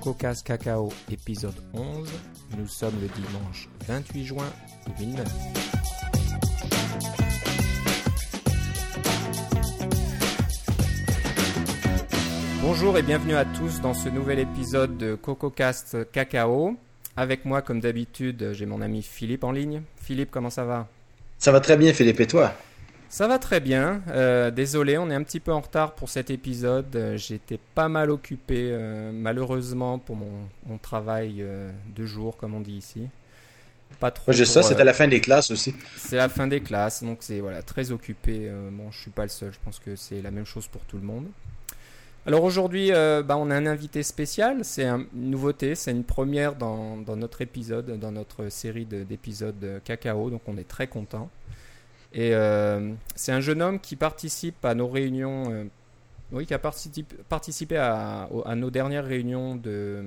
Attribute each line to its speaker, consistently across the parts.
Speaker 1: CocoCast Cacao épisode 11. Nous sommes le dimanche 28 juin 2009. Bonjour et bienvenue à tous dans ce nouvel épisode de CocoCast Cacao. Avec moi, comme d'habitude, j'ai mon ami Philippe en ligne. Philippe, comment ça va?
Speaker 2: Ça va très bien, Philippe, et toi?
Speaker 1: Ça va très bien. Euh, désolé, on est un petit peu en retard pour cet épisode. Euh, j'étais pas mal occupé, euh, malheureusement, pour mon, travail de jour, comme on dit ici.
Speaker 2: Pas trop. J'ai ça, c'était la fin des classes aussi.
Speaker 1: C'est la fin des classes, donc c'est voilà très occupé. bon, je suis pas le seul. Je pense que c'est la même chose pour tout le monde. Alors aujourd'hui, bah, on a un invité spécial. C'est une nouveauté, c'est une première dans, dans, notre épisode, dans notre série d'épisodes cacao. Donc on est très content. Et euh, c'est un jeune homme qui participe à nos réunions, euh, oui, qui a participé, à, nos dernières réunions de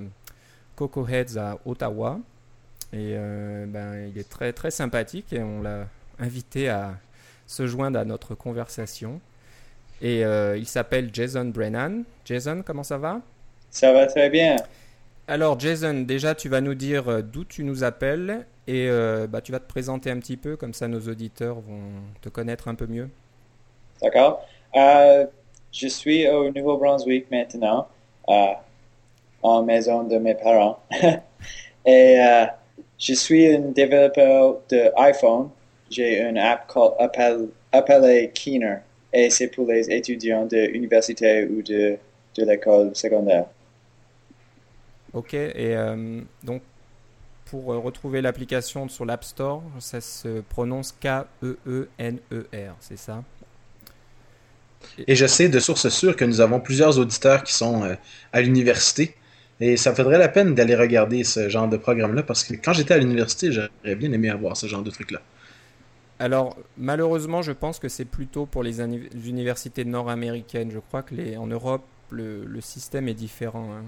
Speaker 1: Coco Heads à Ottawa. Et euh, ben, il est très, très sympathique et on l'a invité à se joindre à notre conversation. Et il s'appelle Jason Brennan. Jason, comment ça va?
Speaker 3: Ça va très bien.
Speaker 1: Alors Jason, déjà tu vas nous dire d'où tu nous appelles et euh, bah, tu vas te présenter un petit peu, comme ça nos auditeurs vont te connaître un peu mieux.
Speaker 3: D'accord. Euh, je suis au Nouveau-Brunswick maintenant, euh, en maison de mes parents. Et je suis un développeur d'iPhone. J'ai une app appelée Keener. Et c'est pour les étudiants de l'université ou de l'école secondaire.
Speaker 1: Ok, et donc pour euh, retrouver l'application sur l'App Store, ça se prononce K-E-E-N-E-R, c'est ça?
Speaker 2: Et je sais de sources sûres que nous avons plusieurs auditeurs qui sont euh, à l'université. Et ça faudrait la peine d'aller regarder ce genre de programme-là parce que quand j'étais à l'université, j'aurais bien aimé avoir ce genre de truc-là.
Speaker 1: Alors, malheureusement, je pense que c'est plutôt pour les universités nord-américaines. Je crois que les, en Europe, le, système est différent. Hein.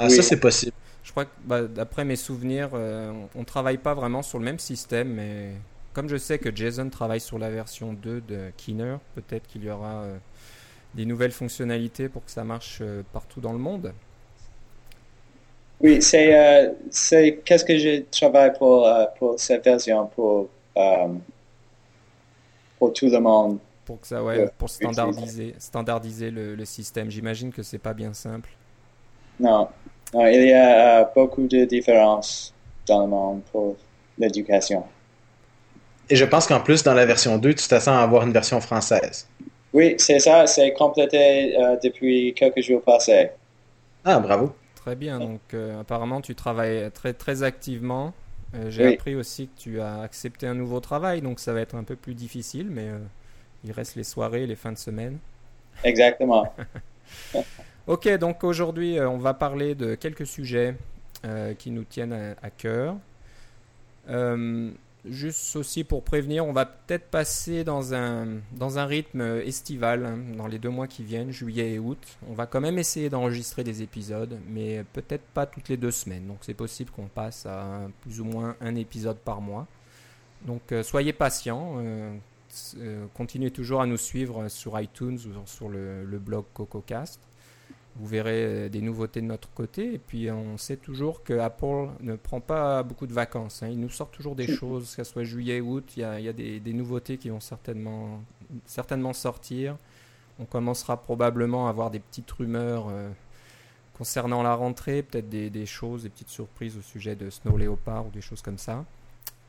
Speaker 2: Ah, ça, c'est possible.
Speaker 1: Je crois que bah, d'après mes souvenirs, euh, on ne travaille pas vraiment sur le même système, mais comme je sais que Jason travaille sur la version 2 de Keener, peut-être qu'il y aura euh, des nouvelles fonctionnalités pour que ça marche euh, partout dans le monde.
Speaker 3: Oui, c'est c'est qu'est-ce que je travaille pour pour cette version pour pour tout le monde?
Speaker 1: Pour que ça ouais, pour standardiser standardiser le, le système. J'imagine que c'est pas bien simple.
Speaker 3: Non, il y a euh, beaucoup de différences dans le monde pour l'éducation.
Speaker 2: Et je pense qu'en plus, dans la version 2, tu t'attends à avoir une version française.
Speaker 3: Oui, c'est ça. C'est complété euh, depuis quelques jours passés.
Speaker 2: Ah, bravo.
Speaker 1: Très bien. Donc, euh, apparemment, tu travailles très, très activement. J'ai appris aussi que tu as accepté un nouveau travail, donc ça va être un peu plus difficile, mais il reste les soirées, les fins de semaine.
Speaker 3: Exactement.
Speaker 1: Ok, donc aujourd'hui, euh, on va parler de quelques sujets euh, qui nous tiennent à, cœur. Euh, juste aussi pour prévenir, on va peut-être passer dans un, dans un rythme estival hein, dans les deux mois qui viennent, juillet et août. On va quand même essayer d'enregistrer des épisodes, mais peut-être pas toutes les deux semaines. Donc c'est possible qu'on passe à plus ou moins un épisode par mois. Donc soyez patients. continuez toujours à nous suivre sur iTunes ou sur le, le blog CocoCast. Vous verrez euh, des nouveautés de notre côté. Et puis, on sait toujours que Apple ne prend pas beaucoup de vacances. Hein. Il nous sort toujours des choses, que ce soit juillet, août. Il y a, il y a des, des, nouveautés qui vont certainement, certainement sortir. On commencera probablement à avoir des petites rumeurs euh, concernant la rentrée, peut-être des, des, choses, des petites surprises au sujet de Snow Leopard ou des choses comme ça.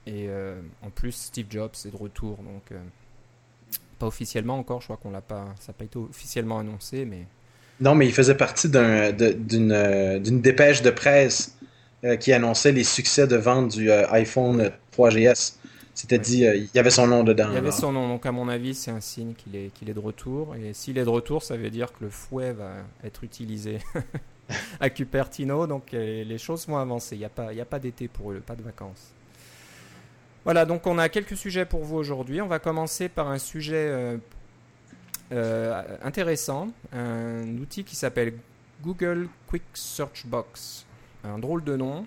Speaker 1: Et euh, en plus, Steve Jobs est de retour. Donc, pas officiellement encore. Je crois qu'on l'a pas, ça n'a pas été officiellement annoncé, mais
Speaker 2: non, mais il faisait partie euh, d'une dépêche de presse euh, qui annonçait les succès de vente du euh, iPhone 3GS. C'était dit, il y avait son nom dedans.
Speaker 1: Il y avait son nom, donc à mon avis, c'est un signe qu'il est, qu'il est de retour. Et s'il est de retour, ça veut dire que le fouet va être utilisé à Cupertino, donc les choses vont avancer. Il n'y a pas, pas d'été pour eux, pas de vacances. Voilà, donc on a quelques sujets pour vous aujourd'hui. On va commencer par un sujet intéressant, un outil qui s'appelle Google Quick Search Box. Un drôle de nom.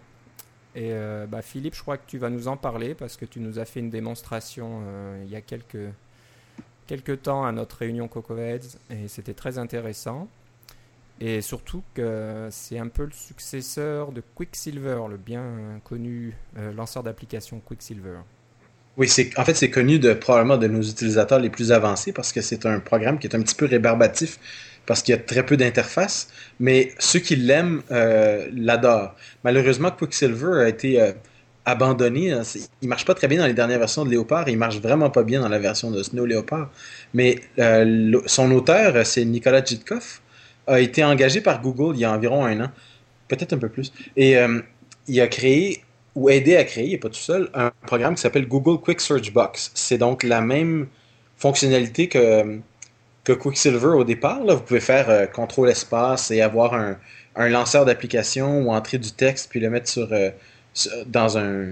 Speaker 1: Et euh, bah, Philippe, je crois que tu vas nous en parler parce que tu nous as fait une démonstration euh, il y a quelques, quelques temps à notre réunion CocoVeds et c'était très intéressant. Et surtout que c'est un peu le successeur de Quicksilver, le bien connu euh, lanceur d'application Quicksilver.
Speaker 2: Oui, en fait c'est connu de probablement de nos utilisateurs les plus avancés parce que c'est un programme qui est un petit peu rébarbatif parce qu'il y a très peu d'interface, mais ceux qui l'aiment euh, l'adorent. Malheureusement, Quicksilver a été euh, abandonné. Hein. Il marche pas très bien dans les dernières versions de Léopard. Il marche vraiment pas bien dans la version de Snow Leopard. Mais euh, son auteur, c'est Nicolas Jitkov, a été engagé par Google il y a environ un an, peut-être un peu plus. Et il a créé ou aidé à créer, pas tout seul, un programme qui s'appelle Google Quick Search Box. C'est donc la même fonctionnalité que que Quicksilver au départ. Là, vous pouvez faire euh, contrôle espace et avoir un, un lanceur d'application ou entrer du texte puis le mettre sur, euh, dans, un,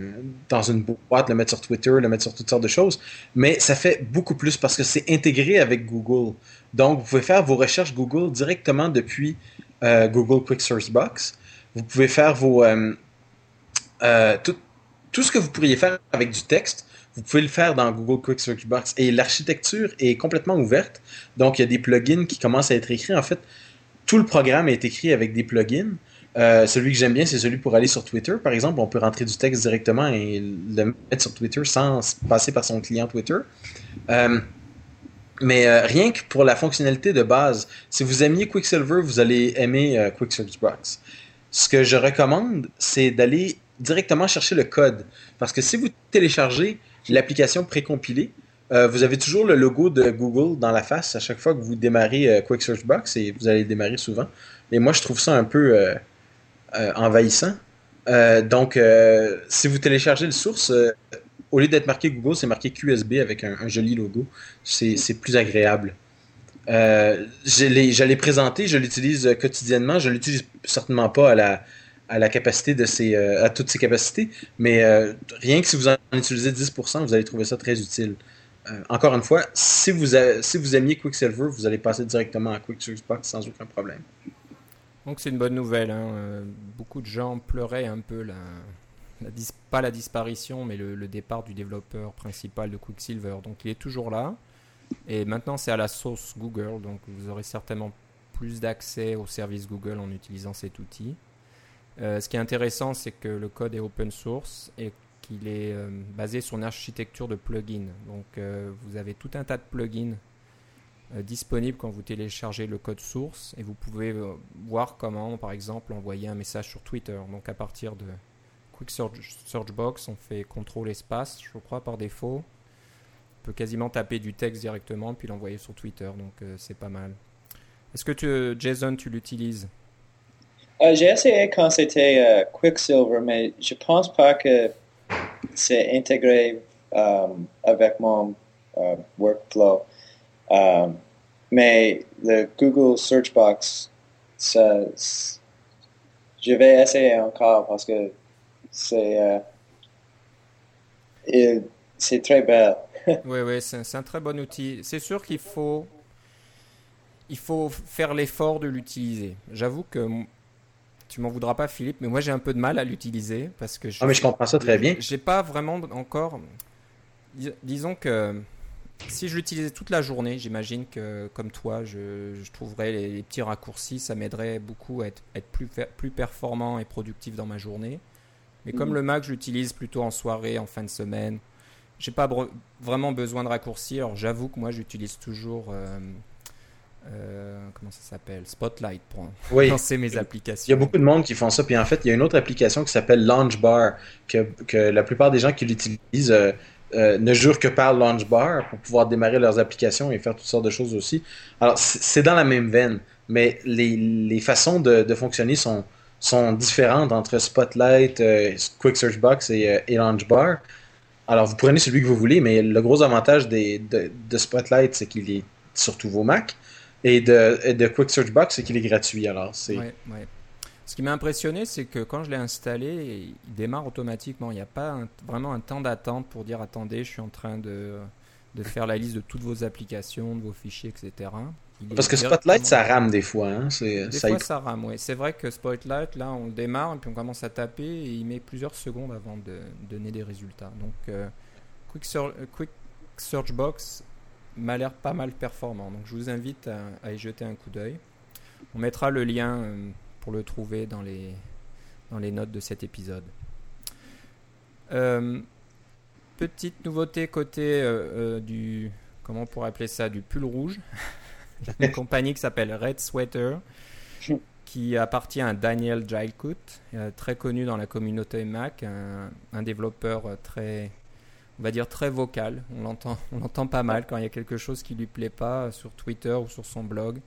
Speaker 2: dans une boîte, le mettre sur Twitter, le mettre sur toutes sortes de choses. Mais ça fait beaucoup plus parce que c'est intégré avec Google. Donc, vous pouvez faire vos recherches Google directement depuis euh, Google Quick Search Box. Vous pouvez faire vos... tout, tout ce que vous pourriez faire avec du texte, vous pouvez le faire dans Google Quick Search Box. Et l'architecture est complètement ouverte. Donc, il y a des plugins qui commencent à être écrits. En fait, tout le programme est écrit avec des plugins. Euh, celui que j'aime bien, c'est celui pour aller sur Twitter. Par exemple, on peut rentrer du texte directement et le mettre sur Twitter sans passer par son client Twitter. Euh, mais euh, rien que pour la fonctionnalité de base, si vous aimiez Quicksilver, vous allez aimer Quick Search Box. Ce que je recommande, c'est d'aller directement chercher le code. Parce que si vous téléchargez l'application précompilée, euh, vous avez toujours le logo de Google dans la face à chaque fois que vous démarrez euh, Quick Search Box et vous allez démarrer souvent. Et moi, je trouve ça un peu euh, envahissant. donc, si vous téléchargez le source, au lieu d'être marqué Google, c'est marqué QSB avec un, joli logo. C'est plus agréable. je l'ai présenté, je l'utilise quotidiennement. Je l'utilise certainement pas à la, à la capacité de ces, à toutes ses capacités, mais rien que si vous en utilisez 10%, vous allez trouver ça très utile. Euh, encore une fois, si vous, si vous aimiez Quicksilver, vous allez passer directement à Box sans aucun problème.
Speaker 1: Donc c'est une bonne nouvelle. Hein. Euh, beaucoup de gens pleuraient un peu la, pas la disparition, mais le, départ du développeur principal de Quicksilver. Donc il est toujours là. Et maintenant c'est à la sauce Google, donc vous aurez certainement plus d'accès au service Google en utilisant cet outil. Euh, ce qui est intéressant, c'est que le code est open source et qu'il est euh, basé sur une architecture de plugins. Donc euh, vous avez tout un tas de plugins disponibles quand vous téléchargez le code source et vous pouvez voir comment par exemple envoyer un message sur Twitter. Donc à partir de Quick Search, Box, on fait contrôle espace, je crois par défaut. On peut quasiment taper du texte directement puis l'envoyer sur Twitter, donc c'est pas mal. Est-ce que tu, Jason, tu l'utilises?
Speaker 3: J'ai essayé quand c'était Quicksilver, mais je pense pas que c'est intégré euh, avec mon euh, workflow. Euh, mais le Google Search Box, je vais essayer encore parce que c'est c'est très belle.
Speaker 1: oui, oui, c'est un très bon outil. C'est sûr qu'il faut il faut faire l'effort de l'utiliser. J'avoue que tu m'en voudras pas, Philippe, mais moi j'ai un peu de mal à l'utiliser parce que je.
Speaker 2: Ah, mais je comprends ça très bien.
Speaker 1: J'ai pas vraiment encore. disons que si je l'utilisais toute la journée, j'imagine que comme toi, je, trouverais les, petits raccourcis, ça m'aiderait beaucoup à être, plus, plus performant et productif dans ma journée. Mais comme mhm. le Mac, je l'utilise plutôt en soirée, en fin de semaine, j'ai pas vraiment besoin de raccourcis. Alors j'avoue que moi j'utilise toujours euh, euh, comment ça s'appelle? Spotlight pour lancer mes applications.
Speaker 2: Il y a beaucoup de monde qui font ça. Puis en fait, il y a une autre application qui s'appelle Launchbar, que, que la plupart des gens qui l'utilisent euh, euh, ne jurent que par Launchbar pour pouvoir démarrer leurs applications et faire toutes sortes de choses aussi. Alors, c'est dans la même veine, mais les, les façons de, de, fonctionner sont, sont différentes entre Spotlight, Quick Search Box et, et Launchbar. Alors, vous prenez celui que vous voulez, mais le gros avantage des, de, de Spotlight, c'est qu'il est sur tous vos Macs. Et de, de Quick Search Box, c'est qu'il est gratuit. Alors, c'est.
Speaker 1: Ce qui m'a impressionné, c'est que quand je l'ai installé, il démarre automatiquement. Il n'y a pas vraiment un temps d'attente pour dire attendez, je suis en train de, de, faire la liste de toutes vos applications, de vos fichiers, etc.
Speaker 2: Parce que Spotlight, ça rame des fois. Hein?
Speaker 1: Des ça fois, ça rame, oui. C'est vrai que Spotlight, là, on démarre et puis on commence à taper et il met plusieurs secondes avant de donner des résultats. Donc, euh, Quick, Quick Search Box m'a l'air pas mal performant. Donc je vous invite à, y jeter un coup d'œil. On mettra le lien pour le trouver dans les, dans les notes de cet épisode. petite nouveauté côté du comment on pourrait appeler ça du pull rouge. une compagnie qui s'appelle Red Sweater qui appartient à Daniel Gilcoot, euh, très connu dans la communauté Mac, un, développeur très, on va dire très vocal. On l'entend, pas mal quand il y a quelque chose qui lui plaît pas sur Twitter ou sur son blog.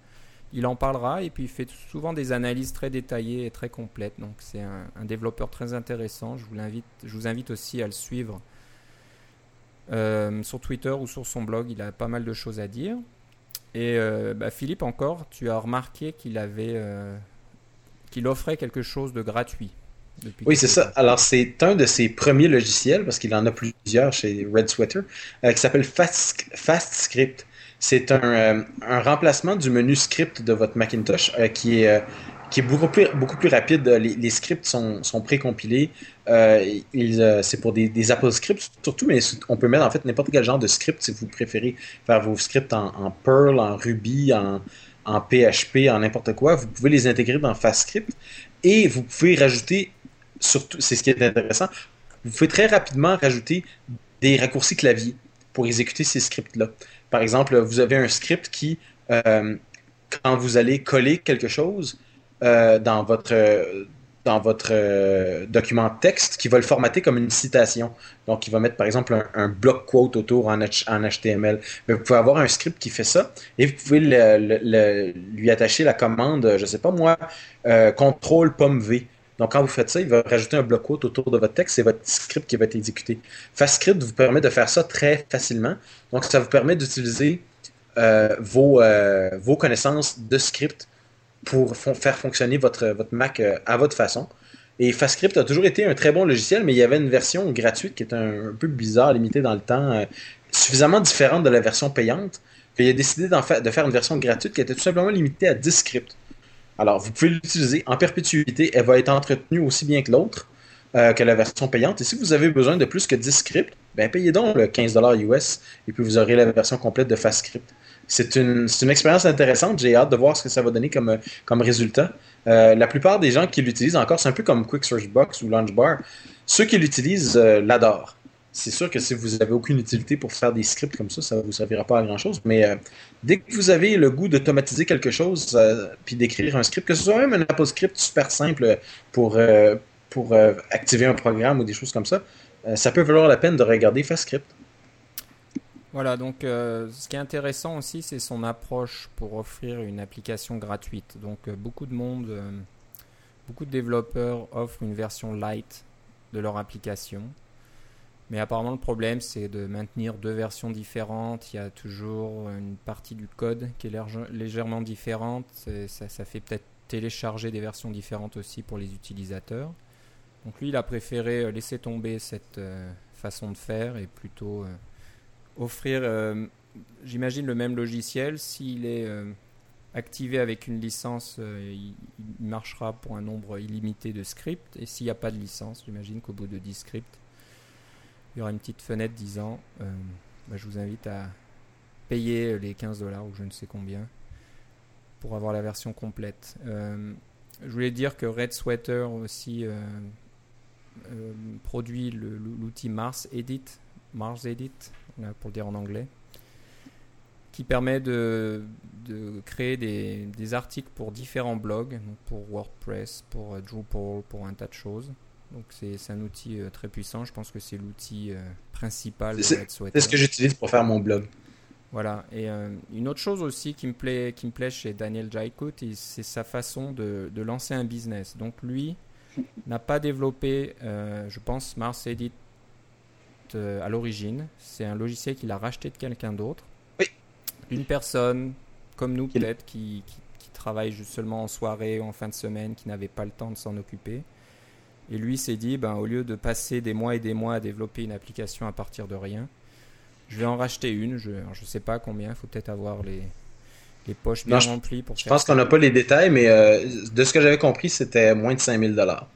Speaker 1: Il en parlera et puis il fait souvent des analyses très détaillées et très complètes. Donc c'est un, développeur très intéressant. Je vous, invite aussi à le suivre euh, sur Twitter ou sur son blog. Il a pas mal de choses à dire. Et euh, bah, Philippe, encore, tu as remarqué qu'il offrait quelque chose de gratuit.
Speaker 2: Oui, c'est ça. Alors, c'est un de ses premiers logiciels, parce qu'il en a plusieurs chez Red Sweater, euh, qui s'appelle Fast, FastScript. C'est un, euh, un, remplacement du menu script de votre Macintosh euh, qui est qui est beaucoup plus, beaucoup plus rapide. Les, scripts sont, sont précompilés. c'est pour des, des, Apple scripts surtout, mais on peut mettre en fait n'importe quel genre de script si vous préférez faire vos scripts en, en Perl, en Ruby, en, en PHP, en n'importe quoi, vous pouvez les intégrer dans FastScript et vous pouvez rajouter, c'est ce qui est intéressant, vous pouvez très rapidement rajouter des raccourcis clavier pour exécuter ces scripts-là. Par exemple, vous avez un script qui, euh, quand vous allez coller quelque chose euh, dans votre dans euh, document texte qui va le formater comme une citation. Donc, il va mettre par exemple un, bloc quote autour en, HTML. Vous pouvez avoir un script qui fait ça et vous pouvez lui attacher la commande, je ne sais pas moi, contrôle pomme V. Donc, quand vous faites ça, il va rajouter un bloc quote autour de votre texte et votre script qui va être exécuté. FastScript vous permet de faire ça très facilement. Donc, ça vous permet d'utiliser euh, vos, vos connaissances de script pour faire fonctionner votre, votre Mac euh, à votre façon. Et FastScript a toujours été un très bon logiciel, mais il y avait une version gratuite qui était un, peu bizarre, limitée dans le temps, euh, suffisamment différente de la version payante, qu'il a décidé de faire une version gratuite qui était tout simplement limitée à 10 scripts. Alors, vous pouvez l'utiliser en perpétuité, elle va être entretenue aussi bien que l'autre, euh, que la version payante. Et si vous avez besoin de plus que 10 scripts, ben payez donc le 15$ US et puis vous aurez la version complète de FastScript c'est une, expérience intéressante. J'ai hâte de voir ce que ça va donner comme, comme résultat. Euh, la plupart des gens qui l'utilisent encore, c'est un peu comme Quick Search Box ou LaunchBar. Ceux qui l'utilisent euh, l'adorent. C'est sûr que si vous n'avez aucune utilité pour faire des scripts comme ça, ça ne vous servira pas à grand chose. Mais euh, dès que vous avez le goût d'automatiser quelque chose, puis d'écrire un script, que ce soit même un Apple script super simple pour, pour activer un programme ou des choses comme ça, ça peut valoir la peine de regarder FastScript.
Speaker 1: Voilà, donc euh, ce qui est intéressant aussi, c'est son approche pour offrir une application gratuite. Donc euh, beaucoup de monde, euh, beaucoup de développeurs offrent une version light de leur application. Mais apparemment le problème c'est de maintenir deux versions différentes. Il y a toujours une partie du code qui est légèrement différente. Ça, fait peut-être télécharger des versions différentes aussi pour les utilisateurs. Donc lui il a préféré laisser tomber cette façon de faire et plutôt offrir, euh, j'imagine, le même logiciel. S'il est euh, activé avec une licence, euh, il, marchera pour un nombre illimité de scripts. Et s'il n'y a pas de licence, j'imagine qu'au bout de 10 scripts, il y aura une petite fenêtre disant bah, Je vous invite à payer les 15 dollars ou je ne sais combien pour avoir la version complète. je voulais dire que Red Sweater aussi produit l'outil Mars Edit. Mars Edit, pour le dire en anglais, qui permet de, créer des, des, articles pour différents blogs, pour WordPress, pour euh, Drupal, pour un tas de choses. Donc c'est un outil euh, très puissant. Je pense que c'est l'outil euh, principal
Speaker 2: C'est ce que j'utilise pour faire mon blog.
Speaker 1: Voilà. Et une autre chose aussi qui me plaît, qui me plaît chez Daniel Jaikut, c'est sa façon de, de, lancer un business. Donc lui n'a pas développé, je pense, Mars Edit euh, à l'origine. C'est un logiciel qu'il a racheté de quelqu'un d'autre.
Speaker 2: Oui.
Speaker 1: Une personne comme nous peut-être qui, qui, travaille juste seulement en soirée ou en fin de semaine, qui n'avait pas le temps de s'en occuper. Et lui s'est dit, ben, au lieu de passer des mois et des mois à développer une application à partir de rien, je vais en racheter une. Je ne sais pas combien, il faut peut-être avoir les, les poches bien remplies pour
Speaker 2: Je pense qu'on n'a pas les détails, mais euh, de ce que j'avais compris, c'était moins de 5000 dollars.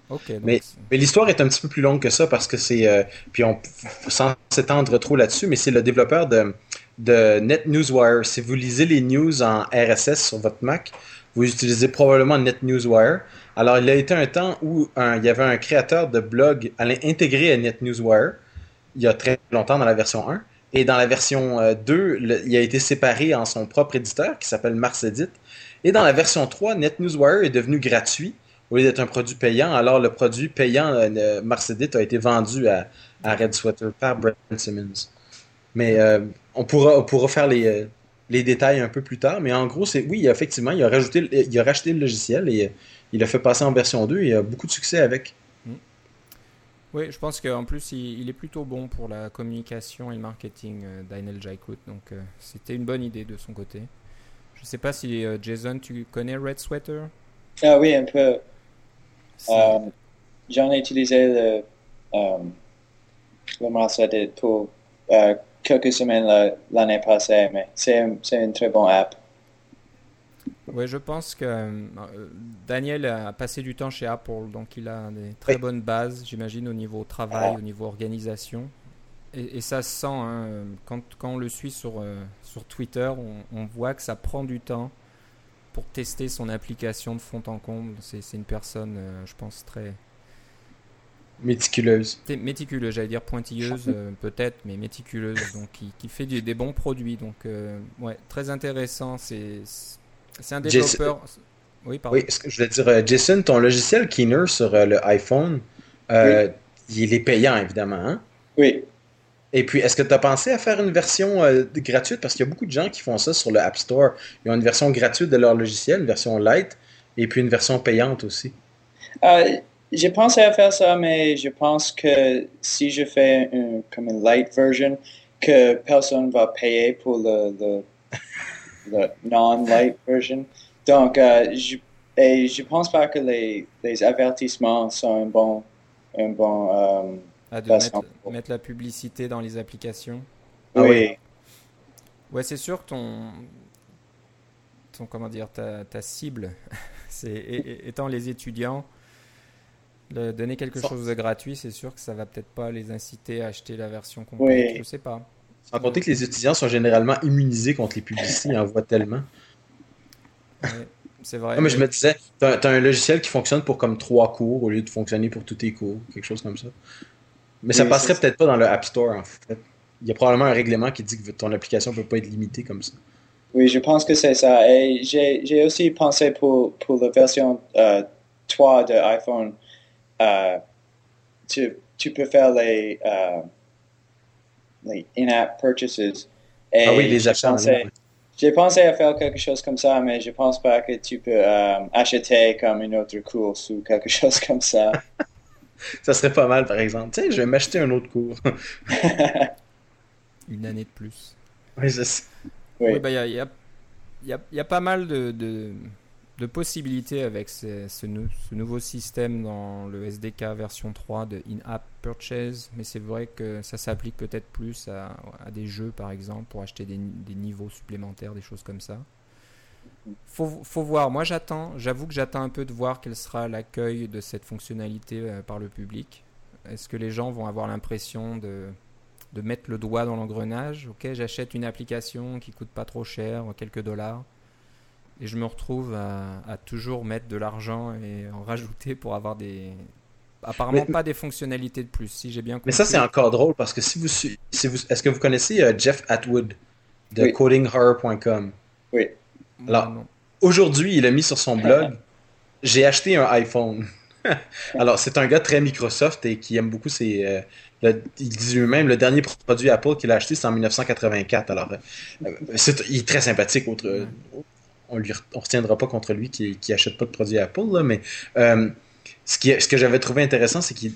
Speaker 2: mais, mais l'histoire est un petit peu plus longue que ça parce que c'est. Euh, puis on, sans s'étendre trop là-dessus, mais c'est le développeur de, de NetNewsWire. Si vous lisez les news en RSS sur votre Mac, vous utilisez probablement NetNewsWire. Alors, il a été un temps où il y avait un créateur de blog intégré à NetNewsWire, il y a très longtemps dans la version 1. Et dans la version 2, euh, il a été séparé en son propre éditeur qui s'appelle MarsEdit. Et dans la version 3, NetNewsWire est devenu gratuit au lieu d'être un produit payant. Alors, le produit payant, euh, MarsEdit, a été vendu à, Red Sweater par Brent Simmons. Mais euh, on, on pourra faire les, les détails un peu plus tard. Mais en gros, c'est oui, effectivement, il a, rajouté, il a racheté le logiciel et il a fait passer en version 2 et il a beaucoup de succès avec. Mm.
Speaker 1: Oui, je pense qu'en plus, il, est plutôt bon pour la communication et le marketing, euh, Daniel Jaikut. Donc, euh, c'était une bonne idée de son côté. Je ne sais pas si, euh, Jason, tu connais Red Sweater?
Speaker 3: Ah oui, un peu. J'en ai utilisé le, le pour quelques semaines l'année passée, mais c'est une très bonne app.
Speaker 1: Oui, je pense que euh, Daniel a passé du temps chez Apple, donc il a des très bonnes bases, j'imagine, au niveau travail, au niveau organisation. Et, ça se sent, hein, quand, quand, on le suit sur, euh, sur Twitter, on, voit que ça prend du temps pour tester son application de fond en comble. C'est une personne, euh, je pense, très...
Speaker 2: Méticuleuse.
Speaker 1: Méticuleuse, j'allais dire pointilleuse peut-être, mais méticuleuse, donc qui, qui fait des bons produits. Donc, ouais, très intéressant. C'est c'est un développeur.
Speaker 2: Oui, pardon. Oui, ce que je voulais dire, euh, Jason, ton logiciel Keener sur euh, le iPhone, euh, il est payant évidemment. Hein?
Speaker 3: Oui.
Speaker 2: Et puis, est-ce que tu as pensé à faire une version gratuite? Parce qu'il y a beaucoup de gens qui font ça sur le App Store. Ils ont une version gratuite de leur logiciel, une version light, et puis une version payante aussi.
Speaker 3: J'ai pensé à faire ça, mais je pense que si je fais une, comme une light version, que personne va payer pour le la non-light version. Donc, euh, je, et je pense pas que les, les avertissements sont un bon, un bon euh,
Speaker 1: ah, de mettre, la publicité dans les applications.
Speaker 3: Ah oui.
Speaker 1: Ouais, c'est sûr ton, ton comment dire, ta, ta cible, c'est étant les étudiants, donner quelque chose de gratuit, c'est sûr que ça va peut-être pas les inciter à acheter la version complète. Oui. Je sais pas.
Speaker 2: Sans compter que les étudiants sont généralement immunisés contre les publicités, ils en voient tellement.
Speaker 1: c'est vrai.
Speaker 2: mais je me disais, tu as, un logiciel qui fonctionne pour comme trois cours au lieu de fonctionner pour tous tes cours, quelque chose comme ça. Mais ça passerait peut-être pas dans le App Store, en fait. Il y a probablement un règlement qui dit que ton application ne peut pas être limitée comme ça.
Speaker 3: Oui, je pense que c'est ça. Et j'ai aussi pensé pour, pour la version 3 euh, de iPhone, euh, tu, tu, peux faire les, euh, les in-app purchases.
Speaker 2: ah oui, les achats.
Speaker 3: J'ai pensé à faire quelque chose comme ça, mais je pense pas que tu peux euh, acheter comme une autre course ou quelque chose comme ça.
Speaker 2: ça serait pas mal, par exemple. Tu sais, je vais m'acheter un autre cours.
Speaker 1: une année de plus.
Speaker 2: Oui, je sais.
Speaker 1: Oui, il bah, y, a, y, a, y, a, pas mal de, de possibilités avec ce, ce, nouveau système dans le SDK version 3 de in-app purchase, mais c'est vrai que ça s'applique peut-être plus à, des jeux par exemple pour acheter des, niveaux supplémentaires, des choses comme ça. Faut, faut voir, moi j'attends, j'avoue que j'attends un peu de voir quel sera l'accueil de cette fonctionnalité euh, par le public. Est-ce que les gens vont avoir l'impression de, de mettre le doigt dans l'engrenage? Ok, j'achète une application qui coûte pas trop cher, quelques dollars et je me retrouve à, toujours mettre de l'argent et en rajouter pour avoir des apparemment pas des fonctionnalités de plus si j'ai bien compris.
Speaker 2: Mais ça c'est encore drôle parce que si vous, si vous est-ce que vous connaissez euh, Jeff Atwood de codinghorror.com
Speaker 3: Oui.
Speaker 2: Alors aujourd'hui il a mis sur son blog j'ai acheté un iPhone. Alors c'est un gars très Microsoft et qui aime beaucoup ses euh, il dit lui-même, le dernier produit Apple qu'il a acheté, c'est en 1984. Alors, euh, il est très sympathique, autre, on ne retiendra pas contre lui qui, qui achète pas de produits Apple, mais euh, ce, qui, ce que j'avais trouvé intéressant, c'est qu'il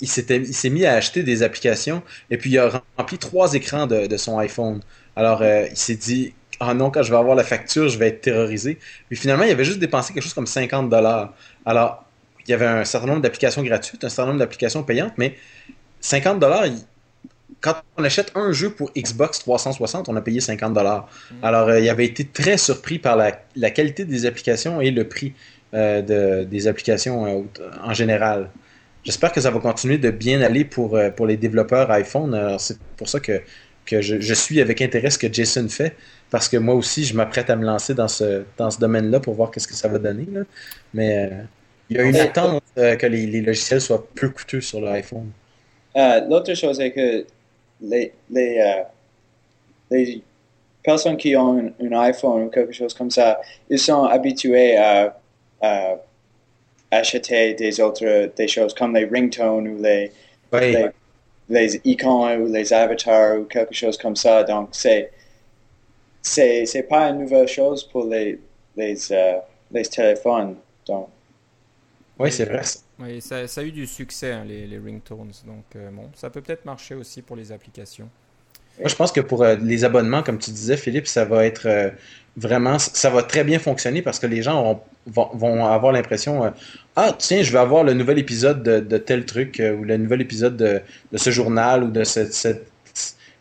Speaker 2: il, s'est mis à acheter des applications et puis il a rempli trois écrans de, son iPhone. Alors euh, il s'est dit ah non quand je vais avoir la facture je vais être terrorisé. Puis finalement il avait juste dépensé quelque chose comme 50 dollars. Alors il y avait un certain nombre d'applications gratuites, un certain nombre d'applications payantes, mais 50 dollars quand on achète un jeu pour Xbox 360, on a payé 50 dollars. Mm. Alors, euh, il avait été très surpris par la, qualité des applications et le prix euh, des applications euh, en général. J'espère que ça va continuer de bien aller pour, pour les développeurs iPhone. C'est pour ça que que je, suis avec intérêt ce que Jason fait, parce que moi aussi, je m'apprête à me lancer dans ce, dans ce domaine-là pour voir qu'est-ce que ça va donner. Mais il y a une attente que les, logiciels soient plus coûteux sur l'iPhone.
Speaker 3: L'autre chose est que les, les, les personnes qui ont un, iPhone ou quelque chose comme ça, ils sont habitués à, acheter des autres des choses comme les ringtones ou les, les, icônes ou les avatars ou quelque chose comme ça. Donc, c'est c'est pas une nouvelle chose pour les, les, euh, les téléphones. Donc,
Speaker 2: oui, c'est vrai.
Speaker 1: Oui, ça, ça, a eu du succès, hein, les, les, ringtones. Donc, euh, bon, ça peut peut-être marcher aussi pour les applications.
Speaker 2: Moi, je pense que pour euh, les abonnements, comme tu disais, Philippe, ça va être euh, vraiment, ça va très bien fonctionner parce que les gens vont, avoir l'impression, ah tiens, je vais avoir le nouvel épisode de, tel truc ou le nouvel épisode de, ce journal ou de cette,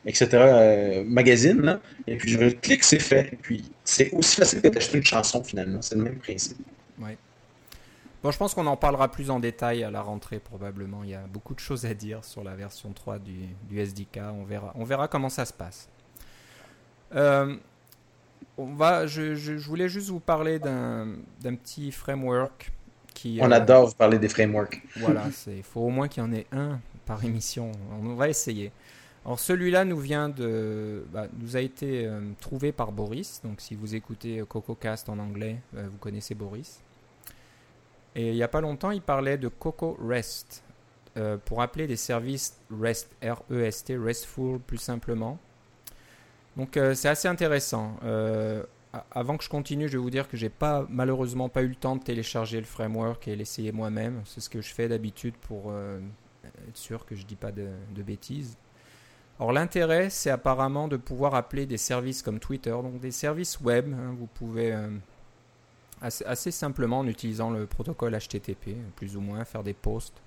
Speaker 2: etc. magazine, et puis je clique, c'est fait. Et puis c'est aussi facile que d'acheter une chanson finalement, c'est le même principe.
Speaker 1: Oui. Bon, je pense qu'on en parlera plus en détail à la rentrée probablement. Il y a beaucoup de choses à dire sur la version 3 du, SDK. On verra, on verra comment ça se passe. Euh, on va, je, voulais juste vous parler d'un petit framework qui.
Speaker 2: On adore vous parler des frameworks.
Speaker 1: Voilà, il faut au moins qu'il y en ait un par émission. On va essayer. Alors celui-là nous vient de, bah, nous a été euh, trouvé par Boris. Donc si vous écoutez CocoCast en anglais, euh, vous connaissez Boris. Et il n'y a pas longtemps, il parlait de Coco REST euh, pour appeler des services REST, R-E-S-T, RESTful plus simplement. Donc euh, c'est assez intéressant. Euh, avant que je continue, je vais vous dire que j'ai pas malheureusement pas eu le temps de télécharger le framework et l'essayer moi-même. C'est ce que je fais d'habitude pour être sûr que je dis pas de, bêtises. Alors l'intérêt, c'est apparemment de pouvoir appeler des services comme Twitter, donc des services web. Hein. vous pouvez assez, simplement en utilisant le protocole HTTP, plus ou moins, faire des posts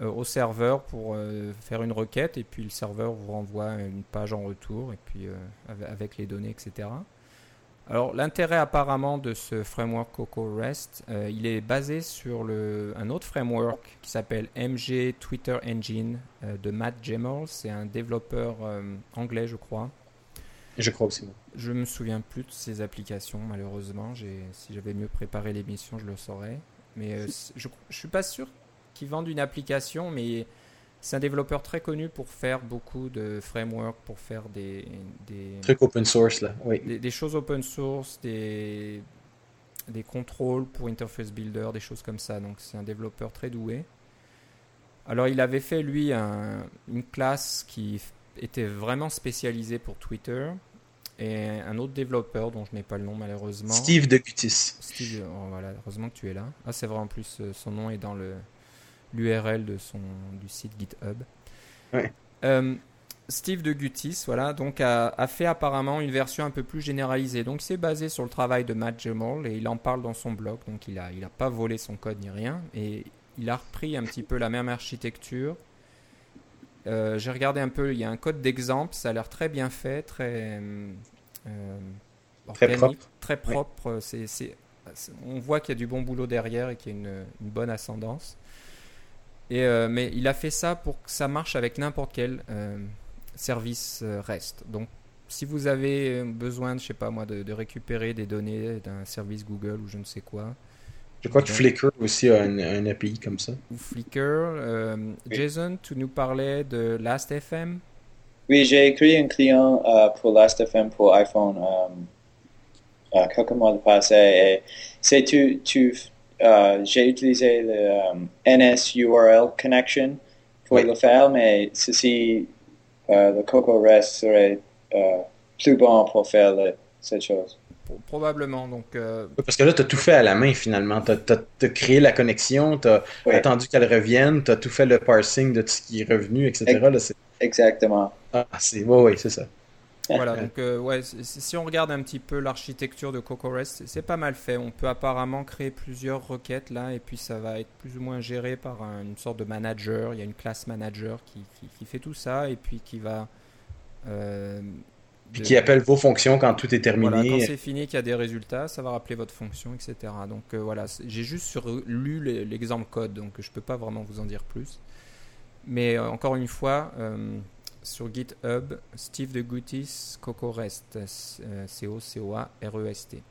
Speaker 1: euh, au serveur pour euh, faire une requête et puis le serveur vous renvoie une page en retour et puis euh, avec les données, etc. Alors l'intérêt apparemment de ce framework Coco REST, il est basé sur le, un autre framework qui s'appelle MG Twitter Engine de Matt Gemmell. C'est un développeur anglais, je crois,
Speaker 2: je crois aussi.
Speaker 1: Je me souviens plus de ces applications, malheureusement. Si j'avais mieux préparé l'émission, je le saurais. Mais euh, je, je suis pas sûr qu'il vende une application, mais c'est un développeur très connu pour faire beaucoup de frameworks, pour faire des, des
Speaker 2: trucs open source là, oui.
Speaker 1: Des, choses open source, des des contrôles pour Interface Builder, des choses comme ça. Donc c'est un développeur très doué. Alors il avait fait lui une classe qui était vraiment spécialisée pour Twitter et un autre développeur dont je n'ai pas le nom malheureusement.
Speaker 2: Steve de Gutis.
Speaker 1: Steve, oh, voilà, heureusement que tu es là. Ah, c'est vrai en plus, euh, son nom est dans le l'URL de son du site GitHub.
Speaker 2: Ouais.
Speaker 1: Euh, Steve de Gutis, voilà, donc a, fait apparemment une version un peu plus généralisée. Donc c'est basé sur le travail de Matt Gemmell et il en parle dans son blog. Donc il a il a pas volé son code ni rien et il a repris un petit peu la même architecture. Euh, j'ai regardé un peu, il y a un code d'exemple, ça a l'air très bien fait, très
Speaker 2: euh, très propre.
Speaker 1: Très propre. on voit qu'il y a du bon boulot derrière et qu'il y a une, bonne ascendance. Et, euh, mais il a fait ça pour que ça marche avec n'importe quel euh, service REST. Donc, si vous avez besoin, je sais pas moi, de, récupérer des données d'un service Google ou je ne sais quoi.
Speaker 2: Je crois que Flickr aussi a un, API comme ça.
Speaker 1: Ou Flickr. Jason, tu nous parlais de Last.fm
Speaker 3: oui, j'ai écrit un client euh, pour Last.fm pour iPhone euh, euh, quelques mois passés et c'est tu, tu j'ai utilisé le NSURL connection pour le faire, mais ceci, le Coco REST serait plus bon pour faire cette chose.
Speaker 1: Probablement. Donc,
Speaker 2: Parce que là, tu as tout fait à la main finalement. Tu as, créé la connexion, tu as attendu qu'elle revienne, tu as tout fait le parsing de tout ce qui est revenu, etc.
Speaker 3: Exactement.
Speaker 2: Ah, c'est oui, c'est ça.
Speaker 1: Voilà, donc euh, ouais, si on regarde un petit peu l'architecture de CocoRest, c'est pas mal fait. On peut apparemment créer plusieurs requêtes là, et puis ça va être plus ou moins géré par une sorte de manager. Il y a une classe manager qui, qui, fait tout ça, et puis qui va.
Speaker 2: Euh, puis qui appelle vos fonctions quand tout est terminé.
Speaker 1: Voilà, quand c'est fini, qu'il y a des résultats, ça va rappeler votre fonction, etc. Donc euh, voilà, j'ai juste lu l'exemple code, donc je peux pas vraiment vous en dire plus. Mais encore une fois sur GitHub, Steve de Goutis, Coco Rest, C-O-C-O-A-R-E-S-T.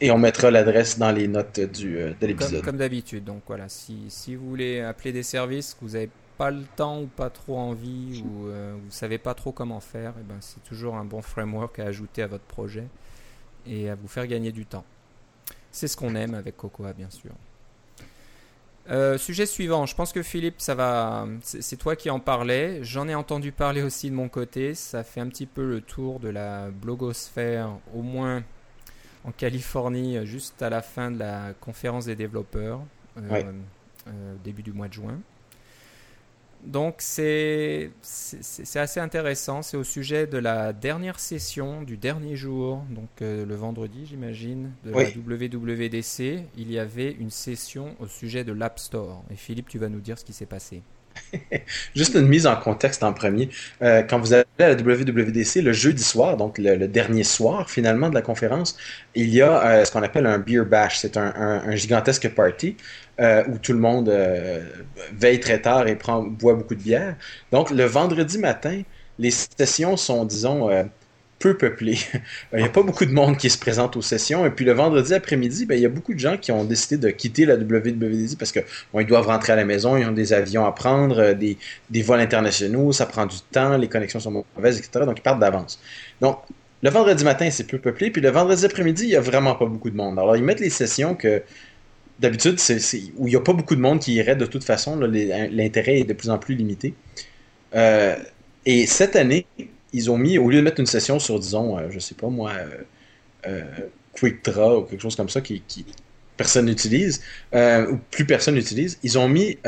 Speaker 2: Et on mettra l'adresse dans les notes du, de l'épisode.
Speaker 1: Comme, d'habitude. Donc voilà, si, si, vous voulez appeler des services, que vous n'avez pas le temps ou pas trop envie ou vous ne savez pas trop comment faire, et eh ben, c'est toujours un bon framework à ajouter à votre projet et à vous faire gagner du temps. C'est ce qu'on aime avec Cocoa, bien sûr. Euh, sujet suivant, je pense que Philippe, ça va. C'est toi qui en parlais. J'en ai entendu parler aussi de mon côté. Ça fait un petit peu le tour de la blogosphère, au moins en Californie, juste à la fin de la conférence des développeurs, euh, euh, début du mois de juin. Donc c'est assez intéressant. C'est au sujet de la dernière session du dernier jour, donc euh, le vendredi j'imagine, de la WWDC. Il y avait une session au sujet de l'App Store. Et Philippe, tu vas nous dire ce qui s'est passé.
Speaker 2: Juste une mise en contexte en premier. Euh, quand vous allez à la WWDC le jeudi soir, donc le, dernier soir finalement de la conférence, il y a euh, ce qu'on appelle un beer bash. C'est un, gigantesque party euh, où tout le monde veille très tard et prend, boit beaucoup de bière. Donc le vendredi matin, les sessions sont, disons, peu peuplé. il n'y a pas beaucoup de monde qui se présente aux sessions. Et puis le vendredi après-midi, ben, il y a beaucoup de gens qui ont décidé de quitter la WWDC parce que bon, ils doivent rentrer à la maison, ils ont des avions à prendre, euh, des, des vols internationaux, ça prend du temps, les connexions sont mauvaises, etc. Donc ils partent d'avance. Donc le vendredi matin, c'est peu peuplé. Puis le vendredi après-midi, il n'y a vraiment pas beaucoup de monde. Alors ils mettent les sessions que d'habitude, c'est, où il n'y a pas beaucoup de monde qui irait de toute façon. l'intérêt est de plus en plus limité. Euh, et cette année, ils ont mis, au lieu de mettre une session sur, disons, euh, je sais pas moi, euh, euh, Quick Draw ou quelque chose comme ça qui, personne n'utilise, ou plus personne n'utilise, ils ont mis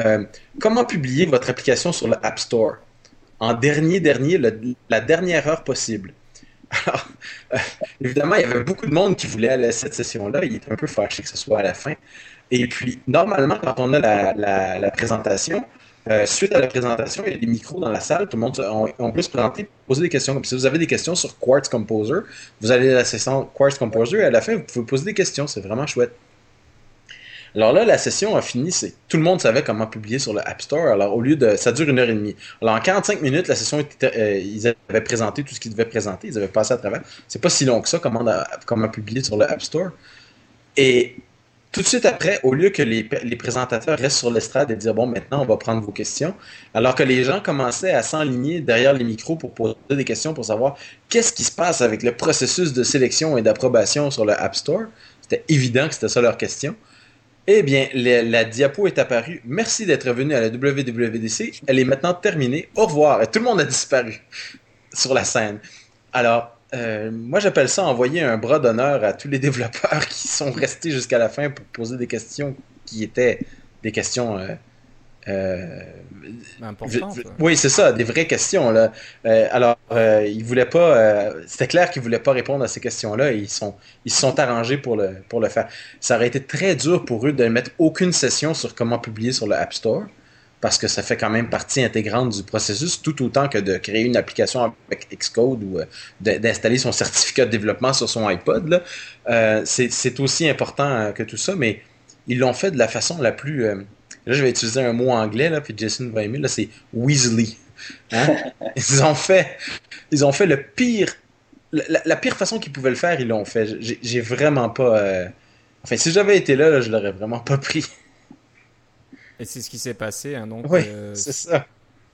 Speaker 2: comment publier votre application sur l'App Store en dernier, dernier, la dernière heure possible? Alors, évidemment, il y avait beaucoup de monde qui voulait aller à cette session-là. Il était un peu fâché que ce soit à la fin. Et puis, normalement, quand on a la présentation, euh, suite à la présentation, il y a des micros dans la salle, tout le monde on, peut se présenter, poser des questions. si vous avez des questions sur Quartz Composer, vous allez à la session Quartz Composer et à la fin, vous pouvez poser des questions. C'est vraiment chouette. Alors là, la session a fini, c'est tout le monde savait comment publier sur le App Store. Alors au lieu de, ça dure une heure et demie. Alors en 45 minutes, la session était, euh, ils avaient présenté tout ce qu'ils devaient présenter, ils avaient passé à travers. C'est pas si long que ça comment, comment publier sur le App Store. Et tout de suite après, au lieu que les, présentateurs restent sur l'estrade et dire bon, maintenant on va prendre vos questions, alors que les gens commençaient à s'enligner derrière les micros pour poser des questions pour savoir qu'est-ce qui se passe avec le processus de sélection et d'approbation sur le App Store, c'était évident que c'était ça leur question. Eh bien, la diapo est apparue. Merci d'être venu à la WWDC. Elle est maintenant terminée. Au revoir. Et tout le monde a disparu sur la scène. Alors, euh, moi, j'appelle ça envoyer un bras d'honneur à tous les développeurs qui sont restés jusqu'à la fin pour poser des questions qui étaient des questions. Euh, euh,
Speaker 1: Importantes.
Speaker 2: Oui, c'est ça, des vraies questions. Là. alors, ils voulaient pas. C'était clair qu'ils voulaient pas répondre à ces questions-là. Ils sont, ils se sont arrangés pour le, pour le faire. Ça aurait été très dur pour eux de mettre aucune session sur comment publier sur le App Store parce que ça fait quand même partie intégrante du processus, tout autant que de créer une application avec Xcode ou euh, d'installer son certificat de développement sur son iPod. Euh, c'est aussi important euh, que tout ça, mais ils l'ont fait de la façon la plus... là, je vais utiliser un mot anglais, là, puis Jason va aimer, là, c'est Weasley. Hein? ils, ont fait, ils ont fait le pire... La, pire façon qu'ils pouvaient le faire, ils l'ont fait. J'ai vraiment pas... Enfin, si j'avais été là, là je l'aurais vraiment pas pris.
Speaker 1: Et c'est ce qui s'est passé. Hein, donc,
Speaker 2: oui, euh, c'est ça.